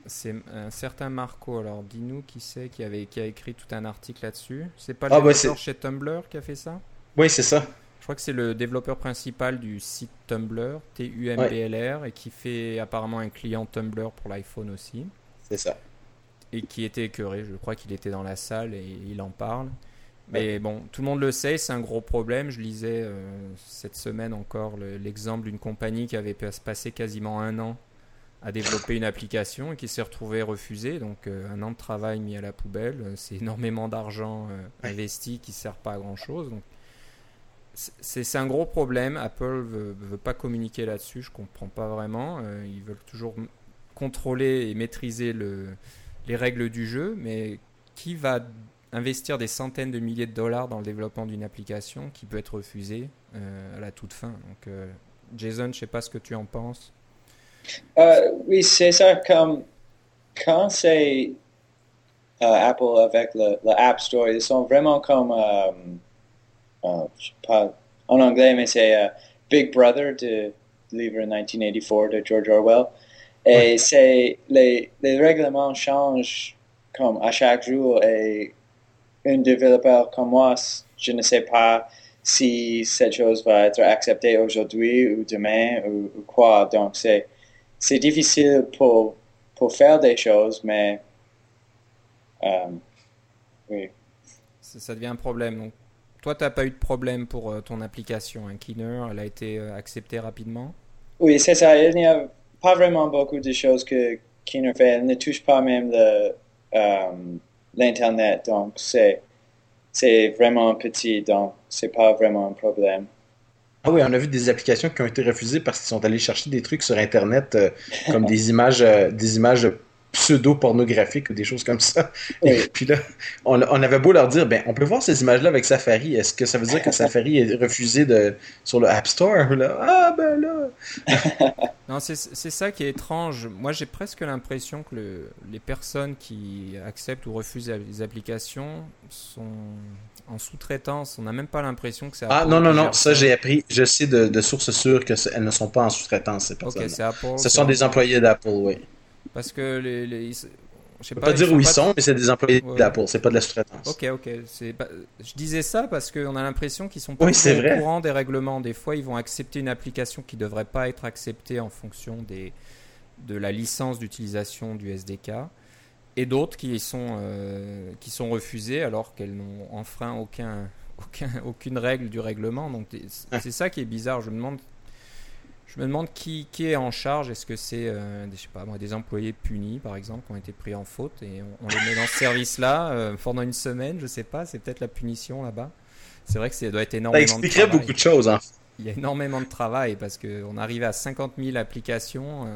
Speaker 1: C'est un certain Marco. Alors, dis-nous qui c'est qui, avait, qui a écrit tout un article là-dessus. C'est pas
Speaker 2: le
Speaker 1: ah, développeur chez Tumblr qui a fait ça?
Speaker 2: Oui, c'est ça.
Speaker 1: Je crois que c'est le développeur principal du site Tumblr, T-U-M-B-L-R, et qui fait apparemment un client Tumblr pour l'iPhone aussi.
Speaker 2: C'est ça.
Speaker 1: Et qui était écœuré. Je crois qu'il était dans la salle et il en parle. Mais bon, tout le monde le sait, c'est un gros problème. Je lisais euh, cette semaine encore l'exemple d'une compagnie qui avait passé quasiment un an à développer une application et qui s'est retrouvée refusée. Donc euh, un an de travail mis à la poubelle, euh, c'est énormément d'argent investi qui ne sert pas à grand-chose. Donc c'est un gros problème. Apple veut, veut pas communiquer là-dessus. Je comprends pas vraiment. ils veulent toujours contrôler et maîtriser le, les règles du jeu, mais qui va investir des centaines de milliers de dollars dans le développement d'une application qui peut être refusée euh, à la toute fin. Donc, euh, Jason, je ne sais pas ce que tu en penses.
Speaker 3: Euh, oui, c'est ça. Comme, quand c'est Apple avec le, App Store. Ils sont vraiment comme, je sais pas en anglais, mais c'est Big Brother de livre 1984 de George Orwell. Et c'est les, les règlements changent comme à chaque jour et un développeur comme moi, je ne sais pas si cette chose va être acceptée aujourd'hui ou demain ou, quoi. Donc c'est c'est difficile pour pour faire des choses, mais euh, oui.
Speaker 1: Ça, devient un problème. Donc, toi, tu n'as pas eu de problème pour euh, ton application. Un Keener, elle a été euh, acceptée rapidement?
Speaker 3: Oui, c'est ça. Il n'y a pas vraiment beaucoup de choses que Keener fait. Elle ne touche pas même l'Internet. donc, c'est c'est vraiment petit, donc c'est pas vraiment un problème.
Speaker 2: Ah oui, on a vu des applications qui ont été refusées parce qu'ils sont allés chercher des trucs sur Internet euh, comme des images, euh, des images pseudo-pornographiques ou des choses comme ça. Et puis là, on, avait beau leur dire, ben, on peut voir ces images-là avec Safari. Est-ce que ça veut dire que Safari est refusé de, sur le App Store? Là? Ah, ben là!
Speaker 1: Non, c'est ça qui est étrange. Moi, j'ai presque l'impression que le, les personnes qui acceptent ou refusent les applications sont en sous-traitance. On n'a même pas l'impression que c'est
Speaker 2: Ah, non, non, non. Ça, j'ai appris. Je sais de, sources sûres qu'elles ne sont pas en sous-traitance, ces personnes. Ce sont des employés d'Apple, oui.
Speaker 1: Parce que les. les
Speaker 2: je sais pas, dire où ils sont, mais c'est des employés d'Apple, c'est pas de la sous-traitance.
Speaker 1: Ok, ok. Je disais ça parce qu'on a l'impression qu'ils sont pas au courant des règlements. Des fois, ils vont accepter une application qui devrait pas être acceptée en fonction des, de la licence d'utilisation du SDK, et d'autres qui sont euh, qui sont refusées alors qu'elles n'ont enfreint aucun, aucun, aucune règle du règlement. Donc c'est ça qui est bizarre. Je me demande je me demande qui, qui est en charge. Est-ce que c'est euh, des, pas, moi, des employés punis, par exemple, qui ont été pris en faute et on, les met dans ce service-là euh, pendant une semaine Je sais pas. C'est peut-être la punition là-bas. C'est vrai que ça doit être énormément.
Speaker 2: Ça expliquerait beaucoup de choses. Hein.
Speaker 1: Il y a énormément de travail parce qu'on arrive à 50 000 applications.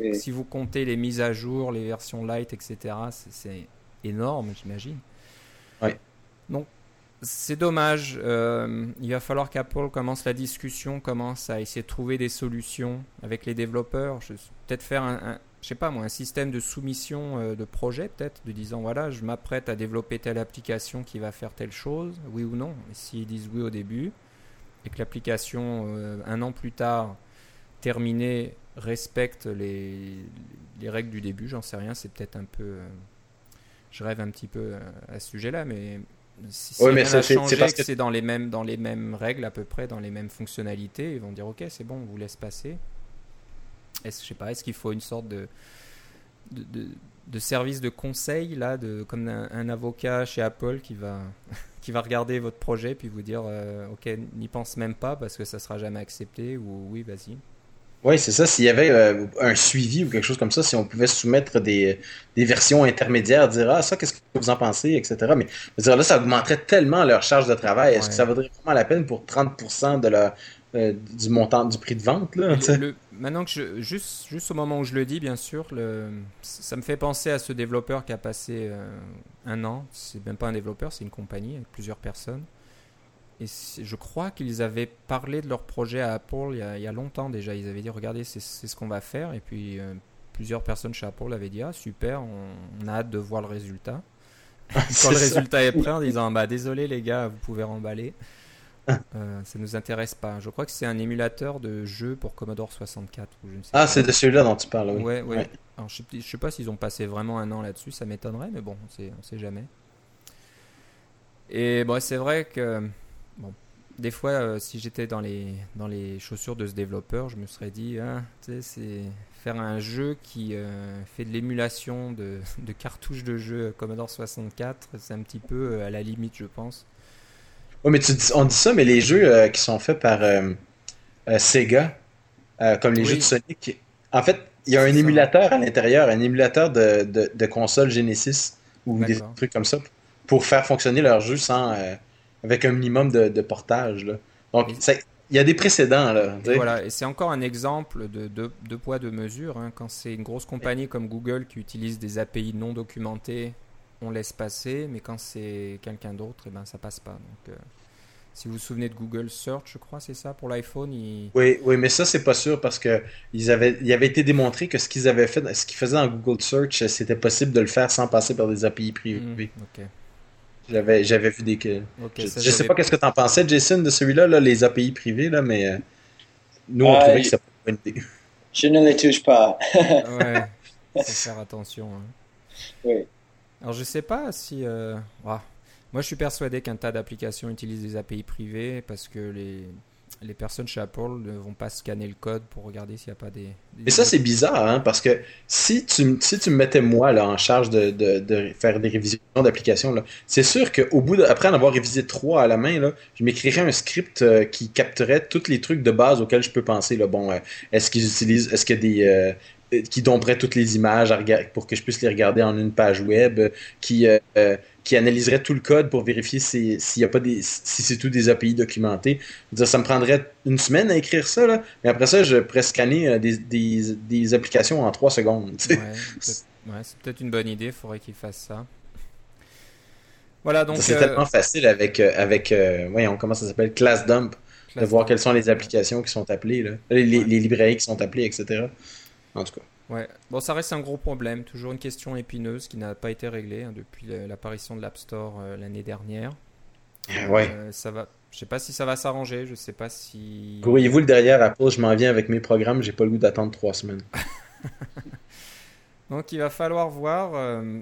Speaker 1: Euh, si vous comptez les mises à jour, les versions light, etc., c'est énorme, j'imagine.
Speaker 2: Oui.
Speaker 1: Donc, c'est dommage. Euh, il va falloir qu'Apple commence la discussion, commence à essayer de trouver des solutions avec les développeurs. Peut-être faire un, je sais pas moi, un système de soumission euh, de projet, peut-être, de disant voilà, je m'apprête à développer telle application qui va faire telle chose, oui ou non. s'ils disent oui au début, et que l'application, euh, un an plus tard, terminée, respecte les, les règles du début, j'en sais rien, c'est peut-être un peu. je rêve un petit peu à ce sujet-là, mais si oui, mais c'est parce que c'est dans les mêmes dans les mêmes règles à peu près, dans les mêmes fonctionnalités, ils vont dire ok c'est bon, on vous laisse passer. Est-ce je sais pas, est-ce qu'il faut une sorte de de, de service de conseil là, de comme un, avocat chez Apple qui va qui va regarder votre projet puis vous dire euh, ok n'y pense même pas parce que ça sera jamais accepté ou oui vas-y.
Speaker 2: Oui, c'est ça. S'il y avait euh, un suivi ou quelque chose comme ça, si on pouvait soumettre des, des versions intermédiaires, dire Ah, ça, qu'est-ce que vous en pensez, etc. Mais dire, là, ça augmenterait tellement leur charge de travail. Est-ce que ça vaudrait vraiment la peine pour 30% de la, euh, du montant du prix de vente là,
Speaker 1: Maintenant que je, juste, juste au moment où je le dis, bien sûr, le, ça me fait penser à ce développeur qui a passé euh, un an. C'est même pas un développeur, c'est une compagnie avec plusieurs personnes et je crois qu'ils avaient parlé de leur projet à Apple il y a, longtemps déjà. Ils avaient dit regardez, c'est ce qu'on va faire. Et puis euh, plusieurs personnes chez Apple avaient dit ah super, on, a hâte de voir le résultat. Quand le résultat est prêt, en disant bah désolé les gars, vous pouvez remballer. Euh, ça nous intéresse pas. Je crois que c'est un émulateur de jeu pour Commodore 64. Ou je ne sais
Speaker 2: ah, c'est de celui-là dont tu parles, oui.
Speaker 1: Ouais, ouais. Alors, je sais, sais pas s'ils ont passé vraiment un an là-dessus, ça m'étonnerait, mais bon, on sait, on sait jamais. Et bon, c'est vrai que Bon, des fois, euh, si j'étais dans les, dans les chaussures de ce développeur, je me serais dit, ah, c'est faire un jeu qui euh, fait de l'émulation de, de, cartouches de jeux Commodore 64, c'est un petit peu euh, à la limite, je pense.
Speaker 2: Oui, mais on dit ça, mais les jeux qui sont faits par Sega, comme les jeux de Sonic, en fait, il y a un émulateur à l'intérieur, un émulateur de, de, de, console Genesis ou des trucs comme ça pour faire fonctionner leur jeu sans avec un minimum de, portage. Donc, il y a des précédents. Là,
Speaker 1: et voilà, et c'est encore un exemple de, de, poids, de mesure. Hein. Quand c'est une grosse compagnie comme Google qui utilise des API non documentées, on laisse passer, mais quand c'est quelqu'un d'autre, et eh ben, ça passe pas. Donc, euh, Si vous vous souvenez de Google Search, je crois, c'est ça pour l'iPhone.
Speaker 2: Oui, oui, mais ça c'est pas sûr parce que ils avaient, il avait été démontré que ce qu'ils avaient fait, ce qu'ils faisaient dans Google Search, c'était possible de le faire sans passer par des API privés.
Speaker 1: Hmm,
Speaker 2: j'avais, j'avais vu des. je, sais pas qu'est-ce que tu en pensais, Jason, de celui-là, là, les API privés, là, mais euh, nous on trouvait que ça pas une
Speaker 3: idée. Je ne les touche pas.
Speaker 1: ouais, faut faire attention. Hein.
Speaker 3: Oui.
Speaker 1: Alors je sais pas si. Euh... Moi, je suis persuadé qu'un tas d'applications utilisent des API privées parce que les, les personnes chez Apple ne vont pas scanner le code pour regarder s'il n'y a pas des.
Speaker 2: Mais ça, c'est bizarre, hein, parce que si tu, si tu me mettais moi là, en charge de, de, faire des révisions d'applications, c'est sûr qu'au bout de, après en avoir révisé trois à la main, là, je m'écrirais un script euh, qui capterait tous les trucs de base auxquels je peux penser. Là. Bon, euh, est-ce qu'ils utilisent, est-ce qu'il y a des, euh, qui domperait toutes les images pour que je puisse les regarder en une page web, qui qui analyserait tout le code pour vérifier s'il y a pas des si c'est tout des API documentés. Dire, ça me prendrait une semaine à écrire ça, là, mais après ça, je pourrais scanner euh, des, des, des applications en trois secondes.
Speaker 1: Ouais, c'est peut-être une bonne idée, il faudrait qu'il fasse ça. Voilà, donc.
Speaker 2: C'est tellement euh, facile avec, euh, avec voyons, comment ça s'appelle, Class Dump, de voir quelles sont les applications qui sont appelées, là, les, les librairies qui sont appelées, etc. En tout cas.
Speaker 1: Ouais, bon, ça reste un gros problème, toujours une question épineuse qui n'a pas été réglée hein, depuis l'apparition de l'App Store euh, l'année dernière.
Speaker 2: Ah ouais. Euh,
Speaker 1: ça va, je sais pas si ça va s'arranger, je sais pas si.
Speaker 2: Pourriez-vous le derrière Apple, je m'en viens avec mes programmes, j'ai pas le goût d'attendre trois semaines.
Speaker 1: Donc il va falloir voir. Euh,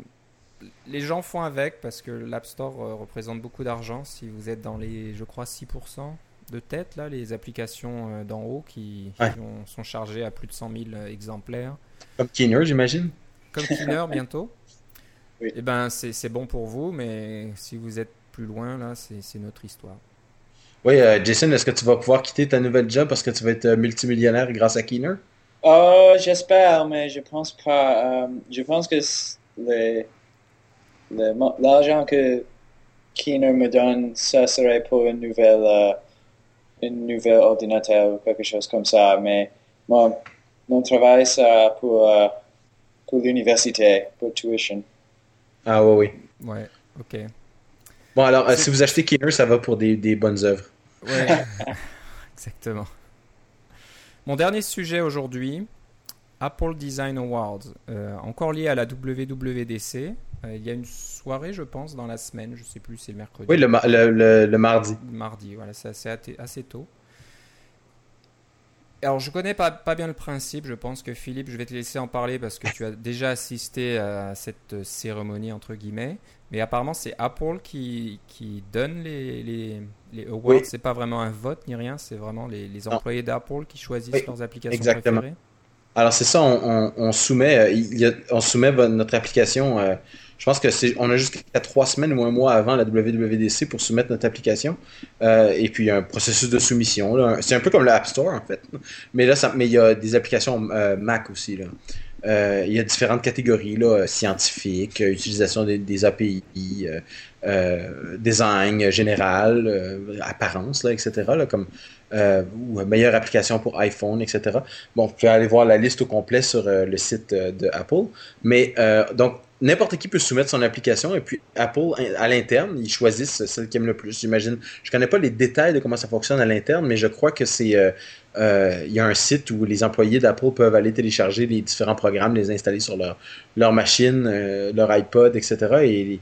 Speaker 1: les gens font avec parce que l'App Store représente beaucoup d'argent. Si vous êtes dans les, je crois, 6% de tête, là, les applications d'en haut qui, sont chargées à plus de 100 000 exemplaires.
Speaker 2: Comme Keener, j'imagine.
Speaker 1: Comme Keener bientôt. Oui. Eh ben, c'est bon pour vous, mais si vous êtes plus loin, là, c'est notre histoire.
Speaker 2: Oui, euh, Jason, est-ce que tu vas pouvoir quitter ta nouvelle job parce que tu vas être euh, multimillionnaire grâce à Keener?
Speaker 3: Oh, j'espère, mais je pense pas. Euh, je pense que l'argent que Keener me donne, ça serait pour une nouvelle, une nouvelle ordinateur ou quelque chose comme ça. Mais moi, mon travail sera pour, euh, pour l'université, pour tuition.
Speaker 2: Ah oui,
Speaker 1: oui. Ouais, ok.
Speaker 2: Bon, alors, euh, si vous achetez Keener, ça va pour des, des bonnes œuvres.
Speaker 1: Ouais, exactement. Mon dernier sujet aujourd'hui, Apple Design Awards, euh, encore lié à la WWDC. il y a une soirée, je pense, dans la semaine, je sais plus, c'est le mercredi.
Speaker 2: Oui, le, le, le, mardi.
Speaker 1: Le mardi, voilà, c'est assez, assez tôt. Alors, je connais pas, pas bien le principe. Je pense que Philippe, je vais te laisser en parler parce que tu as déjà assisté à cette cérémonie, entre guillemets. Mais apparemment, c'est Apple qui, qui donne les, les, les awards. C'est pas vraiment un vote ni rien. C'est vraiment les, les employés d'Apple qui choisissent leurs applications Exactement. préférées.
Speaker 2: Alors, c'est ça. On, soumet, euh, on soumet notre application. Euh, je pense que c'est, on a jusqu'à trois semaines ou un mois avant la WWDC pour soumettre notre application. Euh, et puis, il y a un processus de soumission. C'est un peu comme l'App Store, en fait. Mais là, ça, mais il y a des applications euh, Mac aussi. Là. Euh, il y a différentes catégories, là, scientifiques, utilisation des, API, design général, apparence, etc. Comme ou meilleure application pour iPhone, etc. Bon, vous pouvez aller voir la liste au complet sur le site de Apple. Mais donc, n'importe qui peut soumettre son application et puis Apple, à l'interne, ils choisissent celle qu'ils aiment le plus. J'imagine. Je connais pas les détails de comment ça fonctionne à l'interne, mais je crois que c'est. Euh, euh, il y a un site où les employés d'Apple peuvent aller télécharger les différents programmes, les installer sur leur, leur machine, euh, leur iPod, etc.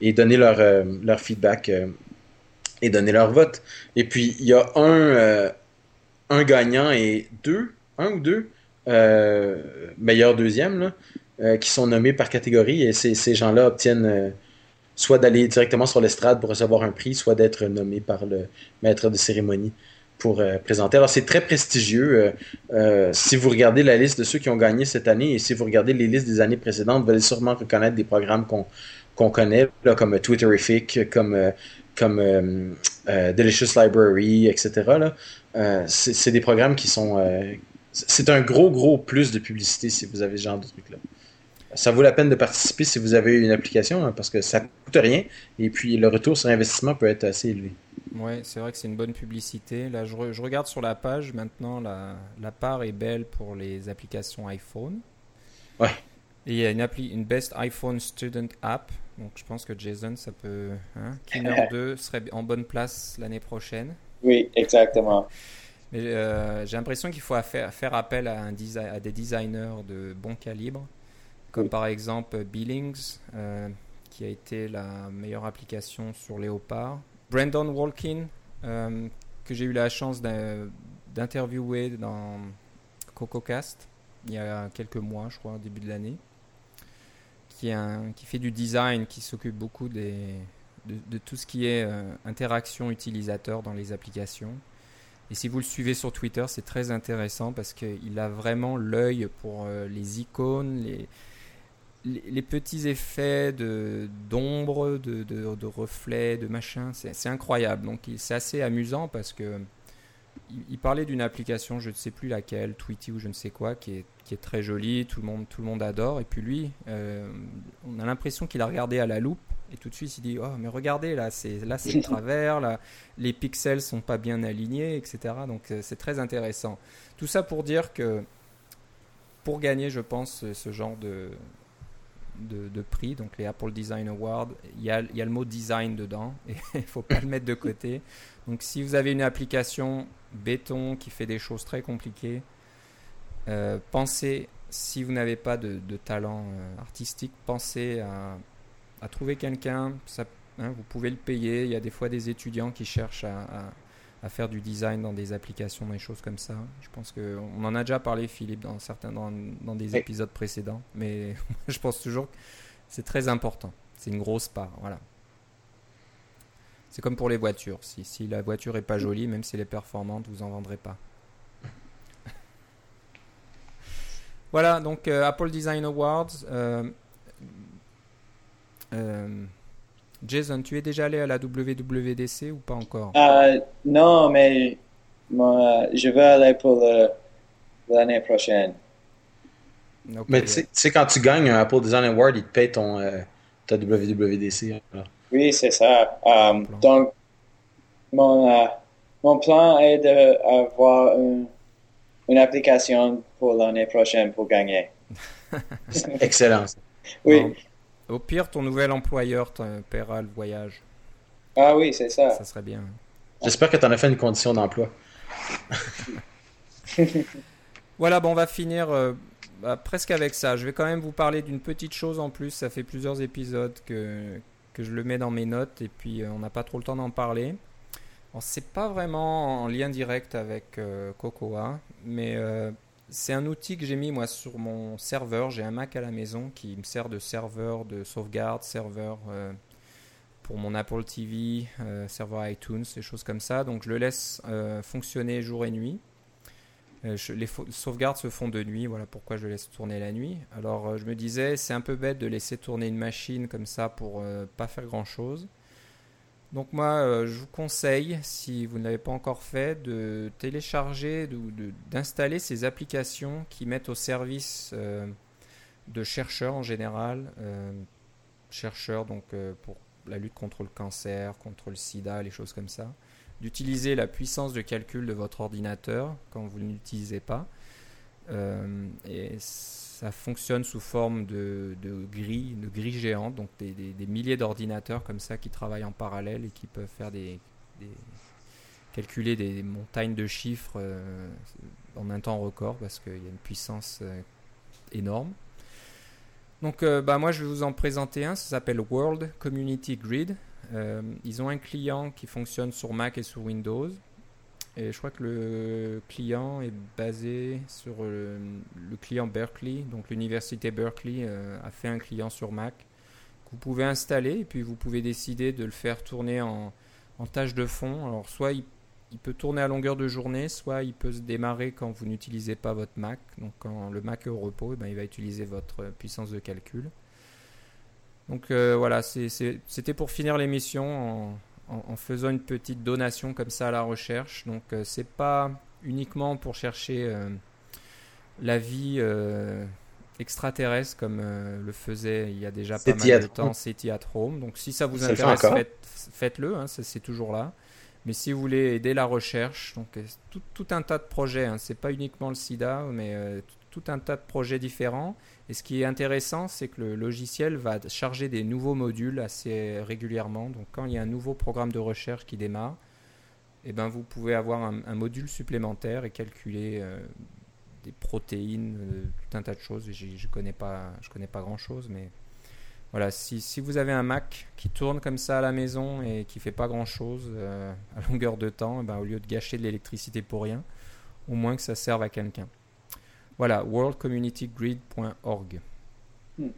Speaker 2: et, donner leur feedback et donner leur vote. Et puis, il y a un, un gagnant et deux, un ou deux meilleurs deuxième, là, euh, qui sont nommés par catégorie et ces, gens-là obtiennent euh, soit d'aller directement sur l'estrade pour recevoir un prix, soit d'être nommés par le maître de cérémonie pour euh, présenter. Alors c'est très prestigieux. si vous regardez la liste de ceux qui ont gagné cette année et si vous regardez les listes des années précédentes, vous allez sûrement reconnaître des programmes qu'on connaît, là, comme Twitterific, comme, comme Delicious Library, etc. c'est des programmes qui sont... c'est un gros, gros plus de publicité si vous avez ce genre de trucs-là ça vaut la peine de participer si vous avez une application hein, parce que ça coûte rien et puis le retour sur investissement peut être assez élevé.
Speaker 1: Oui, c'est vrai que c'est une bonne publicité. Là, je, regarde sur la page maintenant, la, la, part est belle pour les applications iPhone.
Speaker 2: Ouais.
Speaker 1: Et il y a une, appli, une Best iPhone Student App. Donc je pense que Jason, ça peut. Hein, Kinner 2 serait en bonne place l'année prochaine.
Speaker 3: Oui, exactement.
Speaker 1: Mais euh, j'ai l'impression qu'il faut faire, faire appel à, un à, des designers de bon calibre, comme par exemple Billings, euh, qui a été la meilleure application sur Léopard. Brandon Walkin, euh, que j'ai eu la chance d'interviewer dans CocoCast il y a quelques mois, je crois, au début de l'année, qui, fait du design, qui s'occupe beaucoup des, de, tout ce qui est interaction utilisateur dans les applications. Et si vous le suivez sur Twitter, c'est très intéressant parce qu'il a vraiment l'œil pour euh, les icônes, les, petits effets d'ombre, de, de, de, reflets, de machin. C'est incroyable. Donc c'est assez amusant parce que il, parlait d'une application, je ne sais plus laquelle, Tweety ou je ne sais quoi, qui est, qui est très jolie, tout le monde, tout le monde adore. Et puis lui, euh, on a l'impression qu'il a regardé à la loupe et tout de suite, il dit Oh, mais regardez, là, c'est là c'est travers, là, les pixels sont pas bien alignés, etc. Donc, euh, c'est très intéressant. Tout ça pour dire que pour gagner, je pense, ce genre de, de, prix, donc les Apple Design Awards, il y a, y a le mot design dedans et il ne faut pas le mettre de côté. Donc, si vous avez une application béton qui fait des choses très compliquées, euh, pensez, si vous n'avez pas de, talent euh, artistique, pensez à à trouver quelqu'un. Hein, vous pouvez le payer. Il y a des fois des étudiants qui cherchent à, faire du design dans des applications, des choses comme ça. Je pense qu'on en a déjà parlé, Philippe, dans certains dans, dans des épisodes précédents. Mais je pense toujours que c'est très important. C'est une grosse part. Voilà. C'est comme pour les voitures. Si, si la voiture est pas jolie, même si elle est performante, vous en vendrez pas. voilà, donc euh, Apple Design Awards. Euh, euh, Jason, tu es déjà allé à la WWDC ou pas encore?
Speaker 3: Euh, Non, mais moi, je vais aller pour l'année prochaine.
Speaker 2: Mais tu sais, quand tu gagnes un Apple Design Award, ils te payent ton, euh, ta WWDC.
Speaker 3: Oui, c'est ça. donc, mon, mon plan est d'avoir une, une application pour l'année prochaine pour gagner.
Speaker 2: Excellent.
Speaker 3: Oui.
Speaker 1: Au pire, ton nouvel employeur te paiera le voyage.
Speaker 3: Ah oui, c'est ça.
Speaker 1: Ça serait bien.
Speaker 2: J'espère que tu en as fait une condition d'emploi.
Speaker 1: voilà, bon, on va finir euh, bah, presque avec ça. Je vais quand même vous parler d'une petite chose en plus. Ça fait plusieurs épisodes que, que je le mets dans mes notes et puis euh, on n'a pas trop le temps d'en parler. C'est pas vraiment en lien direct avec euh, Cocoa, mais c'est un outil que j'ai mis moi sur mon serveur. J'ai un Mac à la maison qui me sert de serveur de sauvegarde, serveur euh, pour mon Apple TV, euh, serveur iTunes, des choses comme ça. Donc je le laisse euh, fonctionner jour et nuit. les sauvegardes se font de nuit, voilà pourquoi je laisse tourner la nuit. Alors je me disais, c'est un peu bête de laisser tourner une machine comme ça pour pas faire grand chose. Donc moi, euh, je vous conseille, si vous ne l'avez pas encore fait, de télécharger, d'installer ces applications qui mettent au service euh, de chercheurs en général, euh, chercheurs donc pour la lutte contre le cancer, contre le sida, les choses comme ça, d'utiliser la puissance de calcul de votre ordinateur quand vous ne l'utilisez pas. et ça fonctionne sous forme de, de grilles, de grilles géantes, donc des, milliers d'ordinateurs comme ça qui travaillent en parallèle et qui peuvent faire des, calculer des montagnes de chiffres euh, en un temps record parce qu'il y a une puissance euh, énorme. Donc euh, bah, moi je vais vous en présenter un, ça s'appelle World Community Grid. ils ont un client qui fonctionne sur Mac et sur Windows. Et je crois que le client est basé sur le, client Berkeley. Donc l'université Berkeley euh, a fait un client sur Mac que vous pouvez installer et puis vous pouvez décider de le faire tourner en, tâche de fond. Alors soit il, peut tourner à longueur de journée, soit il peut se démarrer quand vous n'utilisez pas votre Mac. Donc quand le Mac est au repos, eh ben, il va utiliser votre puissance de calcul. Donc euh, voilà, c'était pour finir l'émission en en, faisant une petite donation comme ça à la recherche. Donc euh, c'est pas uniquement pour chercher euh, la vie euh, extraterrestre comme le faisait il y a déjà pas mal de temps City at Home. Donc si ça vous intéresse, faites-le, hein, c'est toujours là. Mais si vous voulez aider la recherche, donc tout, un tas de projets, hein, c'est pas uniquement le SIDA, mais tout un tas de projets différents. Et ce qui est intéressant, c'est que le logiciel va charger des nouveaux modules assez régulièrement. Donc quand il y a un nouveau programme de recherche qui démarre, eh ben, vous pouvez avoir un, module supplémentaire et calculer euh, des protéines, euh, tout un tas de choses. Je ne connais pas, pas grand-chose, mais voilà, si, si, vous avez un Mac qui tourne comme ça à la maison et qui fait pas grand-chose euh, à longueur de temps, eh ben, au lieu de gâcher de l'électricité pour rien, au moins que ça serve à quelqu'un. Voilà, worldcommunitygrid.org. Hmm.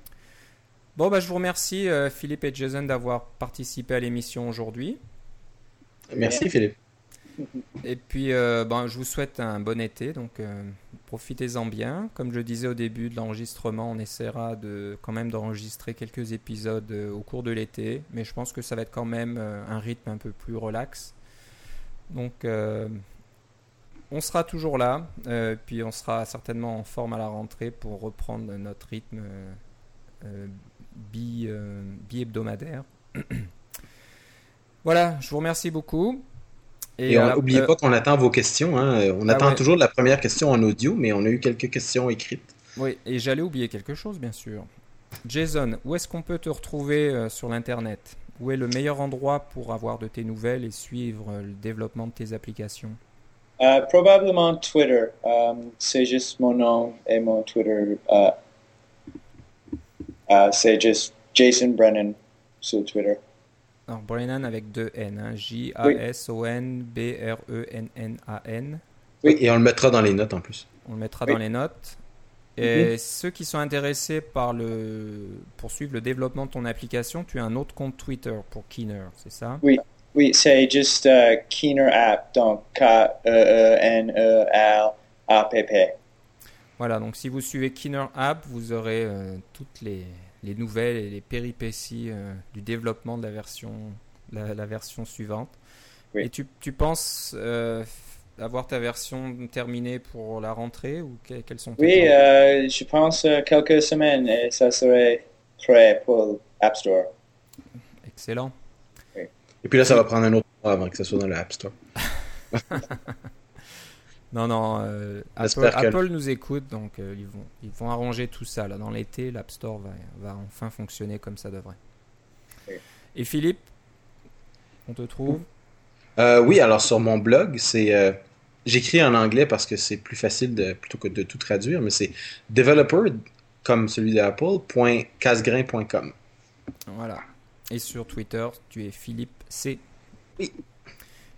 Speaker 1: Bon, bah, je vous remercie Philippe et Jason d'avoir participé à l'émission aujourd'hui.
Speaker 2: Merci Philippe.
Speaker 1: Et puis, euh, ben, je vous souhaite un bon été, donc euh, profitez-en bien. Comme je disais au début de l'enregistrement, on essaiera de, quand même d'enregistrer quelques épisodes euh, au cours de l'été, mais je pense que ça va être quand même un rythme un peu plus relax. Donc, on sera toujours là, puis on sera certainement en forme à la rentrée pour reprendre notre rythme bi-hebdomadaire. voilà, je vous remercie beaucoup.
Speaker 2: Et, n'oubliez euh, pas qu'on attend vos questions. Hein. On ah attend toujours la première question en audio, mais on a eu quelques questions écrites.
Speaker 1: Oui, et j'allais oublier quelque chose, bien sûr. Jason, où est-ce qu'on peut te retrouver euh, sur l'Internet? Où est le meilleur endroit pour avoir de tes nouvelles et suivre euh, le développement de tes applications?
Speaker 3: Probablement Twitter. c'est juste mon nom et mon Twitter. c'est juste Jason Brennan sur Twitter.
Speaker 1: Alors, Brennan avec deux N. Hein. J-A-S-O-N-B-R-E-N-N-A-N.
Speaker 2: Oui, et on le mettra dans les notes en plus.
Speaker 1: On le mettra dans les notes. Et mhm. ceux qui sont intéressés par le pour suivre le développement de ton application, tu as un autre compte Twitter pour Keener, c'est ça?
Speaker 3: Oui, oui, c'est juste uh, Keener App, donc K-E-E-N-E-R-A-P-P.
Speaker 1: Voilà, donc si vous suivez Keener App, vous aurez euh, toutes les, les nouvelles et les péripéties euh, du développement de la version, la, version suivante. Et tu, tu penses euh, avoir ta version terminée pour la rentrée ou quelles sont
Speaker 3: Oui, euh, je pense quelques semaines et ça serait prêt pour l'App Store.
Speaker 1: Excellent.
Speaker 2: Et puis là, ça va prendre un autre temps avant que ça soit dans l'App Store.
Speaker 1: Non, non, euh, Apple, nous écoute, donc euh, ils, vont, ils vont arranger tout ça. Là. Dans l'été, l'App Store va, va, enfin fonctionner comme ça devrait. Et Philippe, on te trouve?
Speaker 2: Euh, Oui, alors sur mon blog, c'est j'écris en anglais parce que c'est plus facile de, plutôt que de tout traduire, mais c'est developer, comme celui d'Apple.casgrain.com.
Speaker 1: Voilà. Et sur Twitter, tu es Philippe C.
Speaker 2: Oui.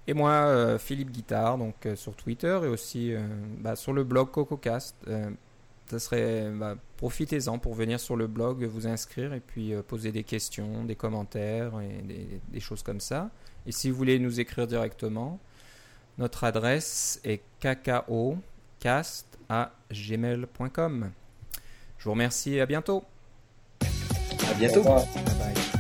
Speaker 1: Et moi, euh, Philippe Guitard, donc euh, sur Twitter et aussi euh, bah, sur le blog CocoCast. ça serait, bah, profitez-en pour venir sur le blog, vous inscrire et puis poser des questions, des commentaires et des, choses comme ça. Et si vous voulez nous écrire directement, notre adresse est gmail.com Je vous remercie et à bientôt.
Speaker 2: À bientôt.
Speaker 1: Bye bye.